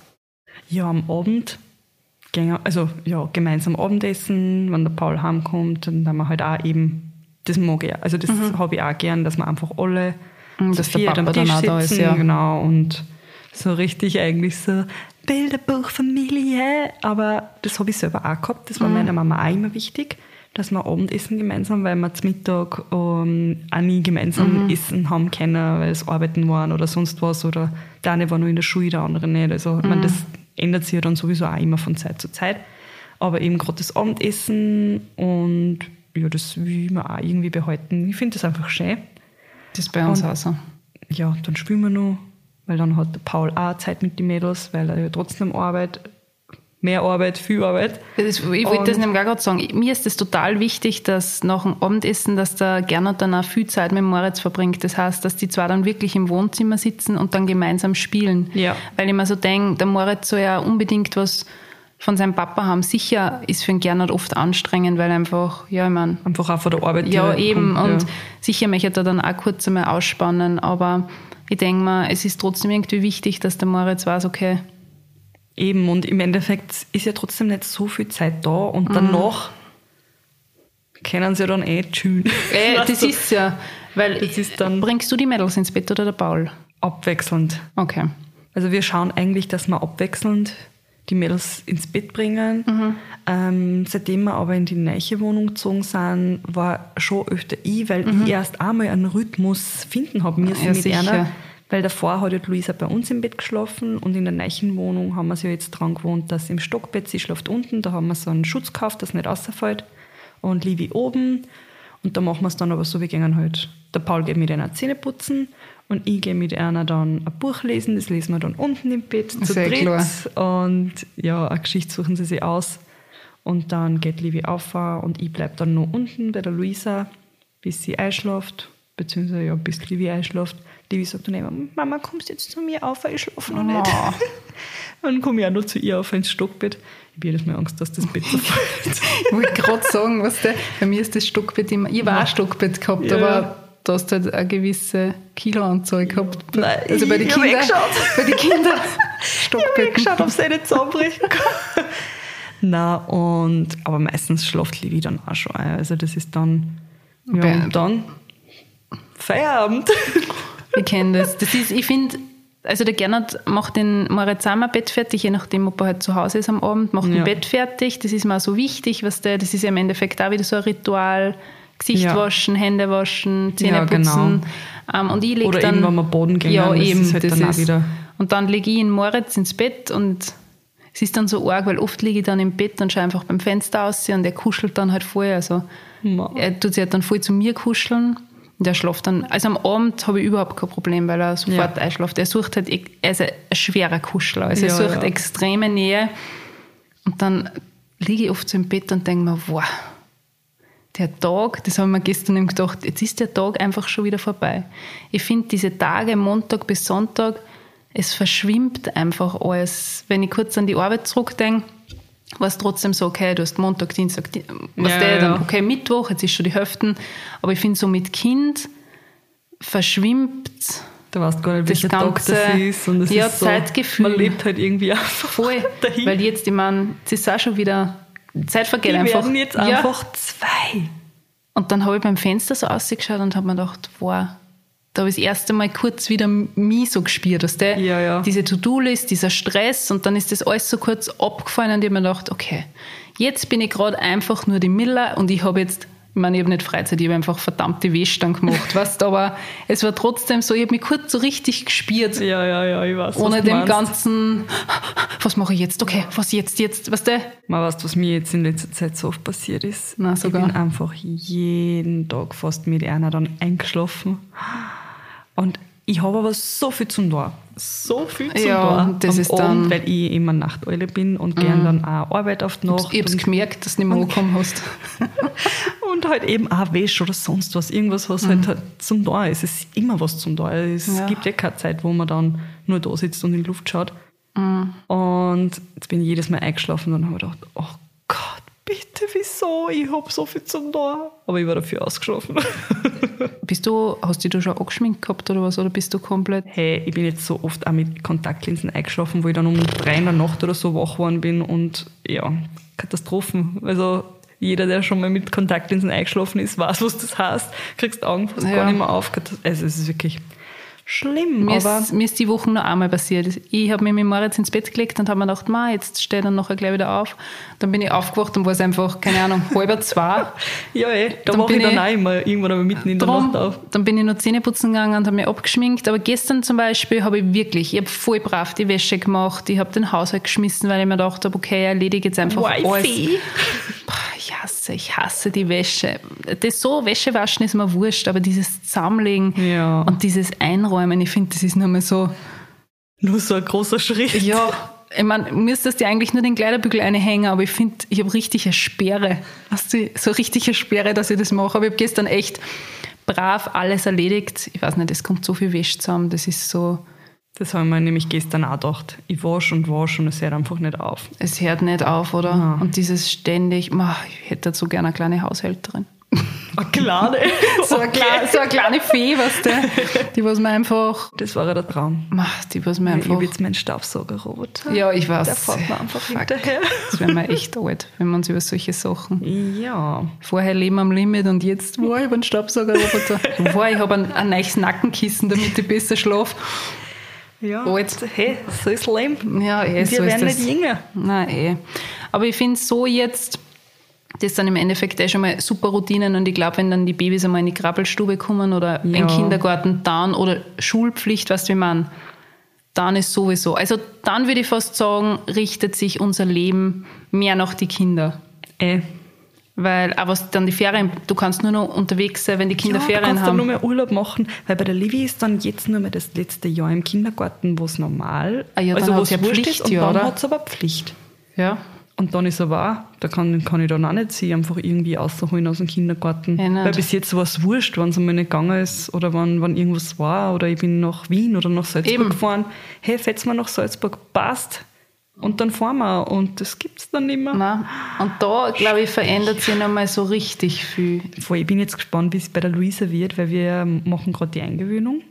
Ja, am Abend gehen wir, also ja, gemeinsam Abendessen, wenn der Paul heimkommt, dann haben wir halt auch eben, das mag ich, also das habe ich auch gern, dass wir einfach alle Mhm, dass der Papa am dann auch da ist, sitzen, ja. genau, und so richtig eigentlich so Bilderbuchfamilie. Aber das habe ich selber auch gehabt. Das war meiner Mama auch immer wichtig, dass wir Abendessen gemeinsam, weil wir zum Mittag ähm, auch nie gemeinsam essen haben können, weil es arbeiten waren oder sonst was. Oder der eine war nur in der Schule, der andere nicht. Also, ich meine, das ändert sich ja dann sowieso auch immer von Zeit zu Zeit. Aber eben gerade das Abendessen und ja, das will ich mir auch irgendwie behalten. Ich finde das einfach schön. Das ist bei uns Und- auch so. Ja, dann spielen wir noch, weil dann hat der Paul auch Zeit mit den Mädels, weil er ja trotzdem Arbeit, mehr Arbeit, viel Arbeit. Ist, ich wollte das nämlich auch gerade sagen. Mir ist es total wichtig, dass nach dem Abendessen, dass der Gernot dann auch viel Zeit mit Moritz verbringt. Das heißt, dass die zwei dann wirklich im Wohnzimmer sitzen und dann gemeinsam spielen. Ja. Weil ich mir so denke, der Moritz soll ja unbedingt was von seinem Papa haben. Sicher ist für den Gernot oft anstrengend, weil einfach, ja, ich meine, Einfach auch von der Arbeit. ja, eben. kommt, Und ja. sicher möchte er dann auch kurz einmal ausspannen. Aber ich denke mal, es ist trotzdem irgendwie wichtig, dass der Moritz weiß, okay, Eben, und im Endeffekt ist ja trotzdem nicht so viel Zeit da Mhm. und danach können sie ja dann eh chillen. äh, Weißt das du? ist ja, weil ist bringst du die Mädels ins Bett oder der Paul? abwechselnd. Okay. Also wir schauen eigentlich, dass wir abwechselnd die Mädels ins Bett bringen. Mhm. Ähm, seitdem wir aber in die neue Wohnung gezogen sind, war schon öfter ich, weil ich erst einmal einen Rhythmus finden habe müssen Mhm. Ja, mit sicher. einer. Weil davor hat ja Luisa bei uns im Bett geschlafen und in der neuen Wohnung haben wir sie ja jetzt dran gewohnt, dass sie im Stockbett, sie schläft unten, da haben wir so einen Schutz gekauft, dass nicht rausfällt und Livi oben und da machen wir es dann aber so, wir gehen halt, der Paul geht mit einer Zähne putzen und ich gehe mit einer dann ein Buch lesen, das lesen wir dann unten im Bett zu Sehr dritt klar. und ja, eine Geschichte suchen sie sich aus und dann geht Livi auf und ich bleibe dann nur unten bei der Luisa, bis sie einschläft, beziehungsweise ja, bis Livi einschläft. Livi sagt dann immer, Mama, kommst du jetzt zu mir auf, ich schlafe noch nicht. Oh. [LAUGHS] Dann komme ich auch noch zu ihr auf ins Stockbett. Ich habe jedes Mal Angst, dass das Bett zerfällt. [LAUGHS] Ich wollte gerade sagen, was der, bei mir ist das Stockbett immer, ich habe auch ein Stockbett gehabt, Ja. aber du hast halt eine gewisse Kiloanzahl gehabt. Nein, also bei den hab Kindern, weggeschaut. [LAUGHS] bei den Kindern Ich Stockbetten. geschaut, ob sie nicht zusammenbrechen kann. [LAUGHS] Na und aber meistens schlaft Livi dann auch schon ein. Also das ist dann ja, Okay. und dann Feierabend. [LAUGHS] Ich kenne das. das ist, ich finde, also der Gernot macht den Moritz mal Bett fertig, je nachdem, ob er halt zu Hause ist am Abend, macht Ja. ein Bett fertig. Das ist mir auch so wichtig, was der, das ist ja im Endeffekt auch wieder so ein Ritual. Gesicht Ja. waschen, Hände waschen, Zähne Ja, putzen. genau. Ähm, und ich Oder dann, eben, wenn wir baden gehen, Ja, eben. ist halt das dann ist, wieder- Und dann lege ich in Moritz ins Bett und es ist dann so arg, weil oft liege ich dann im Bett und schaue einfach beim Fenster aus und er kuschelt dann halt voll. Also er tut sich halt dann voll zu mir kuscheln und er schläft dann. Also am Abend habe ich überhaupt kein Problem, weil er sofort Ja. einschläft. Er sucht halt, er ist ein schwerer Kuschler. Also er Ja, sucht ja. extreme Nähe. Und dann liege ich oft so im Bett und denke mir, wow, der Tag, das habe ich mir gestern eben gedacht, jetzt ist der Tag einfach schon wieder vorbei. Ich finde diese Tage, Montag bis Sonntag, es verschwimmt einfach alles. Wenn ich kurz an die Arbeit zurückdenke, war es trotzdem so, okay, du hast Montag, Dienstag, Di- was Ja, der ja. dann, okay, Mittwoch, jetzt ist schon die Hälfte. Aber ich finde, so mit Kind verschwimmt Du weißt gar nicht, welcher Tag das ist. Und es ja, ist so, Zeitgefühl. Man lebt halt irgendwie einfach voll. dahin. Weil jetzt, ich meine, es ist auch schon wieder, Zeit vergeht Die einfach. werden jetzt Ja. einfach zwei. Und dann habe ich beim Fenster so ausgeschaut und habe mir gedacht, wow, da habe ich das erste Mal kurz wieder mich so gespürt, dass der, Ja, ja. diese To-Do-List, dieser Stress und dann ist das alles so kurz abgefallen und ich habe mir gedacht, okay, jetzt bin ich gerade einfach nur die Miller und ich habe jetzt, meine, ich habe nicht Freizeit, ich habe einfach verdammte Wäsche dann gemacht, weißt, aber es war trotzdem so, ich habe mich kurz so richtig gespürt. Ja, ja, ja, ich weiß. Ohne dem meinst. ganzen, was mache ich jetzt? Okay, was jetzt, jetzt, weißt du? Man weiß, was mir jetzt in letzter Zeit so oft passiert ist. Na, sogar. Ich bin einfach jeden Tag fast mit einer dann eingeschlafen. Und ich habe aber so viel zum Tor. So viel zum Ja, Tor. das ist Abend, dann- Mhm. Weil ich immer Nachteule bin und gern dann auch Arbeit auf die Nacht. Ich habe es und, gemerkt, dass du nicht mehr angekommen hast. [LAUGHS] und halt eben auch Wäsche oder sonst was. Irgendwas, was halt, halt zum Tor ist. Es ist immer was zum Tor. Es Mhm. Ja. gibt ja keine Zeit, wo man dann nur da sitzt und in die Luft schaut. Mhm. Und jetzt bin ich jedes Mal eingeschlafen und dann habe ich gedacht, oh Gott, bitte, wieso? Ich habe so viel zum Tor. Aber ich war dafür ausgeschlafen. [LAUGHS] Bist du, hast du dich da schon angeschminkt gehabt oder was? Oder bist du komplett. hey, ich bin jetzt so oft auch mit Kontaktlinsen eingeschlafen, wo ich dann um drei in der Nacht oder so wach geworden bin und ja, Katastrophen. Also jeder, der schon mal mit Kontaktlinsen eingeschlafen ist, weiß, was das heißt. Kriegst Augen fast Ja. gar nicht mehr auf. Also es ist wirklich schlimm. Mir aber ist, mir ist die Woche noch einmal passiert. Ich habe mich mit Moritz ins Bett gelegt und habe mir gedacht, ma, jetzt stehe dann nachher gleich wieder auf. Dann bin ich aufgewacht und war es einfach, keine Ahnung, halber zwei. [LAUGHS] ja, ey, da Dann mache ich dann ich- auch immer irgendwann aber mitten in der Drum, Nacht auf. dann bin ich noch Zähne putzen gegangen und habe mich abgeschminkt. Aber gestern zum Beispiel habe ich wirklich, ich habe voll brav die Wäsche gemacht. Ich habe den Haushalt geschmissen, weil ich mir gedacht habe, okay, erledige jetzt einfach alles. Wifi. [LAUGHS] Boah, ich hasse, ich hasse die Wäsche. Das so Wäsche waschen ist mir wurscht, aber dieses Zusammenlegen Ja. und dieses Einräumen, ich finde, das ist nochmal so, Nur so ein großer Schritt. ja, ich meine, müsstest dir eigentlich nur den Kleiderbügel einhängen, aber ich finde, ich habe richtig eine Sperre. Hast du so richtig eine Sperre, dass ich das mache? Aber ich habe gestern echt brav alles erledigt. Ich weiß nicht, es kommt so viel Wäsche zusammen, das ist so, Das haben wir nämlich gestern auch gedacht. Ich wasche und wasche und es hört einfach nicht auf. es hört nicht auf, oder? Ja. Und dieses ständig, ich hätte dazu gerne eine kleine Haushälterin. Eine kleine. [LAUGHS] So eine, kleine, so eine kleine Fee, weißt du, die was mir einfach, Das war ja der Traum. ma, die was mir Ich einfach, habe jetzt meinen Staubsaugerroboter. ja, ich weiß. Der fährt mir einfach Fuck. hinterher. Das wäre mir echt alt, wenn wir uns über solche Sachen Ja. Vorher Leben am Limit und jetzt war ich über einen Staubsaugerroboter. War ich habe ein, ein neues Nackenkissen, damit ich besser schlafe. Ja. Alt. Hey, so ist Leben. Ja, eh, Wir so ist werden nicht jünger. Nein, eh. Aber ich finde so jetzt, das sind im Endeffekt eh schon mal super Routinen und ich glaube, wenn dann die Babys einmal in die Krabbelstube kommen oder in Ja. den Kindergarten, dann oder Schulpflicht, was wir meinen, dann ist sowieso. Also dann würde ich fast sagen, richtet sich unser Leben mehr nach die Kinder. Ey. Weil, aber was dann die Ferien, du kannst nur noch unterwegs sein, wenn die Kinder ja, Ferien du kannst dann haben. nur mehr Urlaub machen, weil bei der Livi ist dann jetzt nur mehr das letzte Jahr im Kindergarten, wo es normal, Ah ja, dann also wo es ja wurscht Pflicht, ist, und ja, dann hat es aber Pflicht. ja. Und dann ist aber auch, da kann, kann ich dann auch nicht sie einfach irgendwie rausholen aus dem Kindergarten. Ja, weil bis jetzt war es wurscht, wenn es einmal nicht gegangen ist oder wenn, wenn irgendwas war oder ich bin nach Wien oder nach Salzburg Eben. gefahren. Hey, fährt's mal nach Salzburg, passt. Und dann fahren wir. Und das gibt's dann nicht mehr. Nein. Und da, glaube ich, verändert sich nochmal so richtig viel. Voll, ich bin jetzt gespannt, wie es bei der Luisa wird, weil wir machen gerade die Eingewöhnung.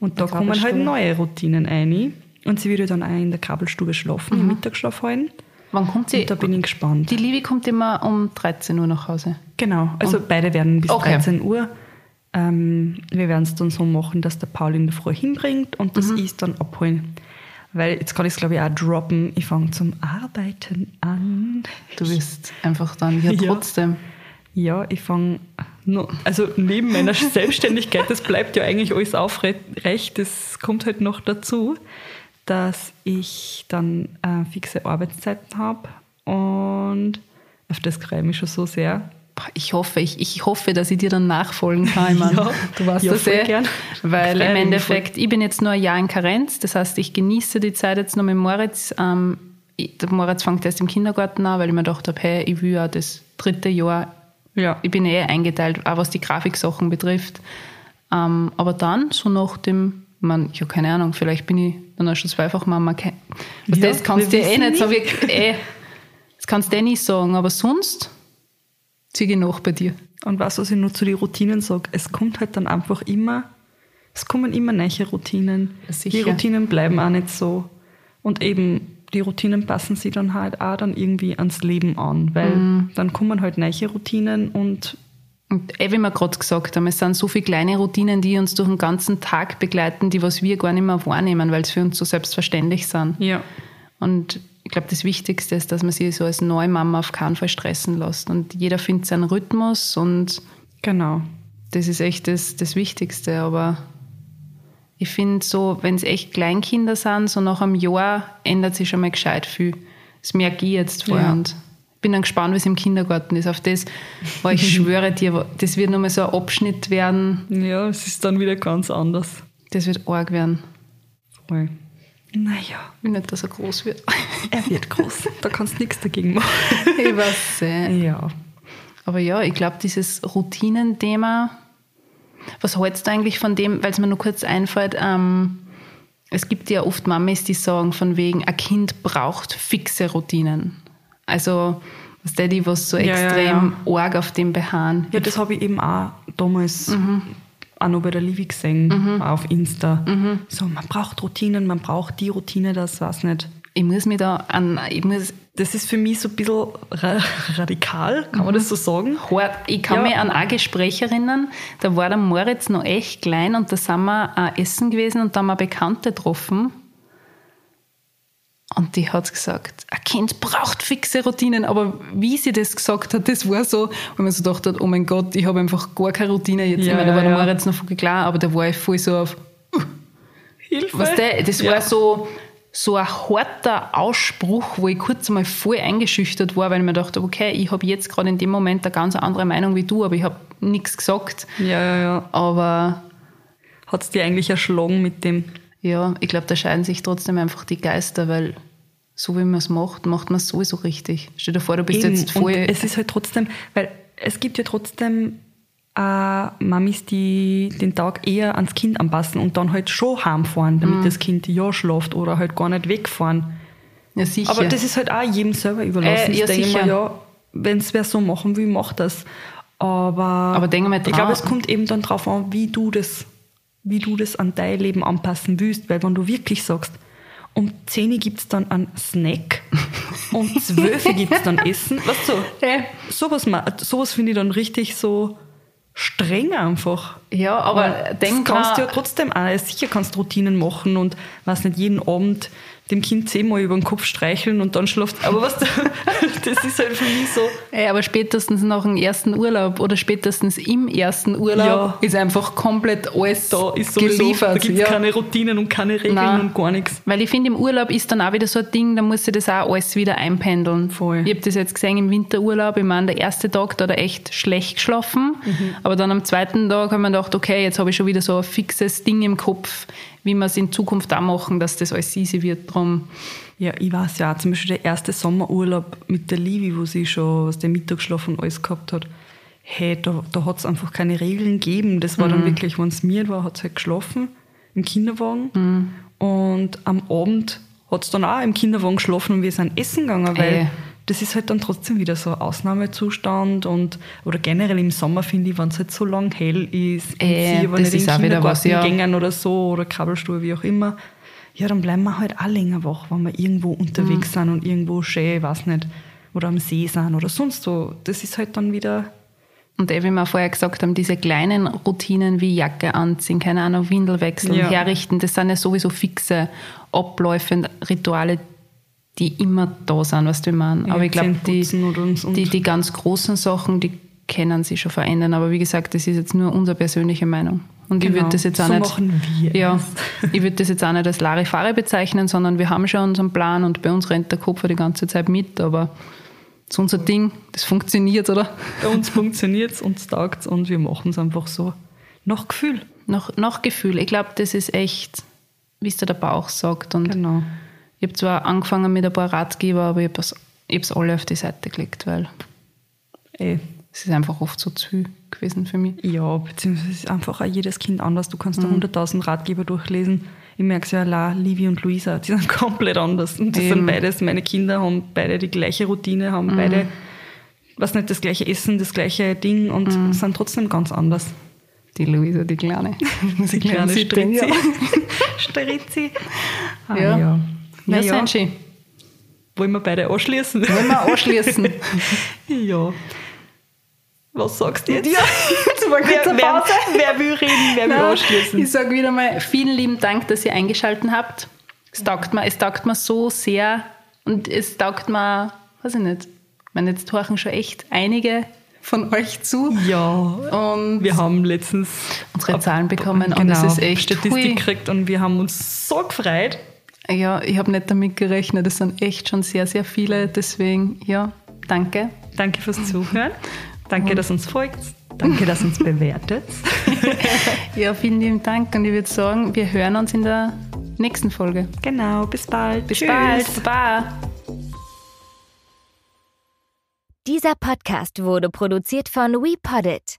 Und da kommen halt neue Routinen ein. Und sie wird ja dann auch in der Kabelstube schlafen, im Mittagsschlaf halten. Wann kommt sie? Und da bin ich gespannt. Die Livi kommt immer um 13 Uhr nach Hause. Genau, also beide werden bis Okay. 13 Uhr. Ähm, wir werden es dann so machen, dass der Paul in der Früh hinbringt und das ist dann abholen. Weil jetzt kann ich es glaube ich auch droppen, ich fange zum Arbeiten an. Du wirst einfach dann ja [LAUGHS] Ja. trotzdem. Ja, ich fange, also neben meiner [LAUGHS] Selbstständigkeit, das bleibt ja eigentlich alles aufrecht, das kommt halt noch dazu, dass ich dann äh, fixe Arbeitszeiten habe und auf das freue ich mich schon so sehr. Ich hoffe, ich, ich hoffe, dass ich dir dann nachfolgen kann. Ich mein, [LAUGHS] Ja, du weißt ja, das eh. gern. Weil Freu im Endeffekt, ich bin jetzt nur ein Jahr in Karenz. Das heißt, ich genieße die Zeit jetzt noch mit Moritz. Ähm, ich, der Moritz fängt erst im Kindergarten an, weil ich mir gedacht habe, hey, ich will ja das dritte Jahr Ja. ich bin eh eingeteilt, auch was die Grafiksachen betrifft. Ähm, aber dann, so nach dem, man, ja, keine Ahnung, vielleicht bin ich dann auch schon zweifach Mama. Ja, das kannst du eh wissen nicht so wirklich, eh, das kannst du eh nicht sagen, aber sonst ziehe ich nach bei dir. Und was, was ich nur zu den Routinen sage, es kommt halt dann einfach immer, es kommen immer neue Routinen. Sicher. Die Routinen bleiben auch nicht so. Und eben, die Routinen passen sich dann halt auch dann irgendwie ans Leben an, weil Mhm. dann kommen halt neue Routinen und Und eh, wie wir gerade gesagt haben, es sind so viele kleine Routinen, die uns durch den ganzen Tag begleiten, die was wir gar nicht mehr wahrnehmen, weil es für uns so selbstverständlich sind. ja. Und glaube, das Wichtigste ist, dass man sich so als Neumama auf keinen Fall stressen lässt. Und jeder findet seinen Rhythmus und Genau. das ist echt das, das Wichtigste. Aber ich finde so, wenn es echt Kleinkinder sind, so nach einem Jahr ändert sich schon mal gescheit viel. Das merke ich jetzt voll. Ja. Und ich bin dann gespannt, wie es im Kindergarten ist. Auf das, weil ich [LAUGHS] schwöre dir, das wird nochmal so ein Abschnitt werden. Ja, es ist dann wieder ganz anders. Das wird arg werden. Voll. Naja, nicht, dass er groß wird. [LAUGHS] er wird groß. da kannst du nichts dagegen machen. ich weiß eh. Ja. Aber ja, ich glaube, dieses Routinenthema, was hältst du eigentlich von dem, weil es mir nur kurz einfällt, ähm, es gibt ja oft Mamis, die sagen, von wegen, ein Kind braucht fixe Routinen. Also, was der, die was so Ja, ja, extrem arg auf dem beharren. Ja, das habe ich eben auch damals auch noch bei der Livi gesehen, auch auf Insta. So, man braucht Routinen, man braucht die Routine, das weiß nicht, ich muss mir da an, ich muss Das ist für mich so ein bisschen ra radikal, kann man das so sagen? hart, ich kann Ja. mich an ein Gespräch erinnern, da war der Moritz noch echt klein und da sind wir äh, essen gewesen und da haben wir Bekannte getroffen. Und die hat gesagt, ein Kind braucht fixe Routinen. Aber wie sie das gesagt hat, das war so, weil man so gedacht hat, oh mein Gott, ich habe einfach gar keine Routine jetzt. Ja, ich meine, da war ja, der ja. Moritz noch voll klar, aber da war ich voll so auf, Hilfe. Weißt du, das war so, so ein harter Ausspruch, wo ich kurz einmal voll eingeschüchtert war, weil ich mir dachte, okay, ich habe jetzt gerade in dem Moment eine ganz andere Meinung wie du, aber ich habe nichts gesagt. Ja, ja, ja. Aber Hat es dir eigentlich erschlagen mit dem? Ja, ich glaube, da scheiden sich trotzdem einfach die Geister, weil so wie man es macht, macht man es sowieso richtig. Stell dir vor, du bist Eben. jetzt voll. Und es ist halt trotzdem, weil es gibt ja trotzdem äh, Mamis, die den Tag eher ans Kind anpassen und dann halt schon heimfahren, damit Mhm. das Kind ja schläft oder halt gar nicht wegfahren. ja, sicher. Aber das ist halt auch jedem selber überlassen. Äh, ja, ich denke sicher. mir, ja, wenn es wer so machen will, macht das. Aber, Aber denk mal ich dran. glaube, es kommt eben dann drauf an, wie du das, wie du das an dein Leben anpassen willst. Weil wenn du wirklich sagst, um 10 Uhr gibt es dann einen Snack, [LAUGHS] um 12 Uhr gibt es dann Essen. Weißt du, Äh. sowas, sowas finde ich dann richtig so streng einfach. ja, aber denk das kannst du ja trotzdem auch, sicher kannst du Routinen machen und was nicht jeden Abend dem Kind zehnmal über den Kopf streicheln und dann schläft. Aber was, [LAUGHS] das ist halt für mich so. Ey, aber spätestens nach dem ersten Urlaub oder spätestens im ersten Urlaub Ja. ist einfach komplett alles Da ist sowieso, geliefert. da gibt es ja. keine Routinen und keine Regeln Nein. und gar nichts. Weil ich finde, im Urlaub ist dann auch wieder so ein Ding, da muss sich das auch alles wieder einpendeln. Voll. Ich habe das jetzt gesehen im Winterurlaub. Ich meine, der erste Tag, da hat er echt schlecht geschlafen. Mhm. Aber dann am zweiten Tag habe ich mir gedacht, okay, jetzt habe ich schon wieder so ein fixes Ding im Kopf, wie wir es in Zukunft auch machen, dass das alles easy wird. Drum. Ja, ich weiß ja, auch, zum Beispiel der erste Sommerurlaub mit der Livi, wo sie schon aus dem Mittagsschlaf und alles gehabt hat. Hey, da, da hat es einfach keine Regeln gegeben. Das war Mhm. dann wirklich, wenn es mir war, hat es halt geschlafen im Kinderwagen. Mhm. Und am Abend hat es dann auch im Kinderwagen geschlafen und wir sind essen gegangen, weil Ey. Das ist halt dann trotzdem wieder so ein Ausnahmezustand und oder generell im Sommer finde ich, wenn es halt so lang hell ist und Ey, sie aber nicht in den auch wieder was, Kindergarten ja. gängen oder so oder Kabelstuhl, wie auch immer, ja, dann bleiben wir halt auch länger wach, wenn wir irgendwo unterwegs Mhm. sind und irgendwo schön, ich weiß nicht, oder am See sind oder sonst so. Das ist halt dann wieder, Und eh, wie wir vorher gesagt haben, diese kleinen Routinen wie Jacke anziehen, keine Ahnung, Windel wechseln, Ja. herrichten, das sind ja sowieso fixe Abläufe und Rituale, die immer da sind, was du meinst. Ja, Aber ich glaube, die, die, die ganz großen Sachen, die können sich schon verändern. Aber wie gesagt, das ist jetzt nur unsere persönliche Meinung. Und ich Genau. würde das jetzt auch So nicht. machen wir ja, ich würde das jetzt auch nicht als Larifare bezeichnen, sondern wir haben schon unseren Plan und bei uns rennt der Kopf die ganze Zeit mit, aber das ist unser Ding, das funktioniert, oder? bei uns funktioniert es, uns taugt es und wir machen es einfach so. Nach Gefühl. Nach, nach Gefühl. Ich glaube, das ist echt, wie es der Bauch sagt. Und Genau. Ich habe zwar angefangen mit ein paar Ratgeber, aber ich habe es alle auf die Seite gelegt, weil Ey, es ist einfach oft so zu viel gewesen für mich. Ja, beziehungsweise ist einfach auch jedes Kind anders. Du kannst Mhm. da 100.000 Ratgeber durchlesen. Ich merke es ja, La, Livi und Luisa, die sind [LAUGHS] komplett anders. Und das Eben. sind beides, meine Kinder haben beide die gleiche Routine, haben Mhm. beide, was nicht, das gleiche Essen, das gleiche Ding und Mhm. sind trotzdem ganz anders. Die Luisa, die Kleine. [LAUGHS] Die kleine Sie drin, Stritzi. [LAUGHS] Stritzi. Ah, Ja. ja. Ja, Na ja, schön. wollen wir beide anschließen? Wollen wir anschließen? [LAUGHS] ja. Was sagst du jetzt? Ja, jetzt war kurz wer, wer, wer will reden, wer will Nein, anschließen? Ich sage wieder mal vielen lieben Dank, dass ihr eingeschaltet habt. Es taugt mir, es taugt mir so sehr und es taugt mir, weiß ich nicht, ich meine, jetzt horchen schon echt einige von euch zu. Ja, Und wir haben letztens unsere Zahlen bekommen und genau, es ist echt Statistik gekriegt und wir haben uns so gefreut. Ja, ich habe nicht damit gerechnet. Es sind echt schon sehr, sehr viele. Deswegen, ja, danke. Danke fürs Zuhören. Danke, dass uns folgt. Danke, dass uns bewertet. [LAUGHS] Ja, vielen lieben Dank und ich würde sagen, wir hören uns in der nächsten Folge. Genau, bis bald. Bis Tschüss. bald. Baba. Dieser Podcast wurde produziert von WePoddit.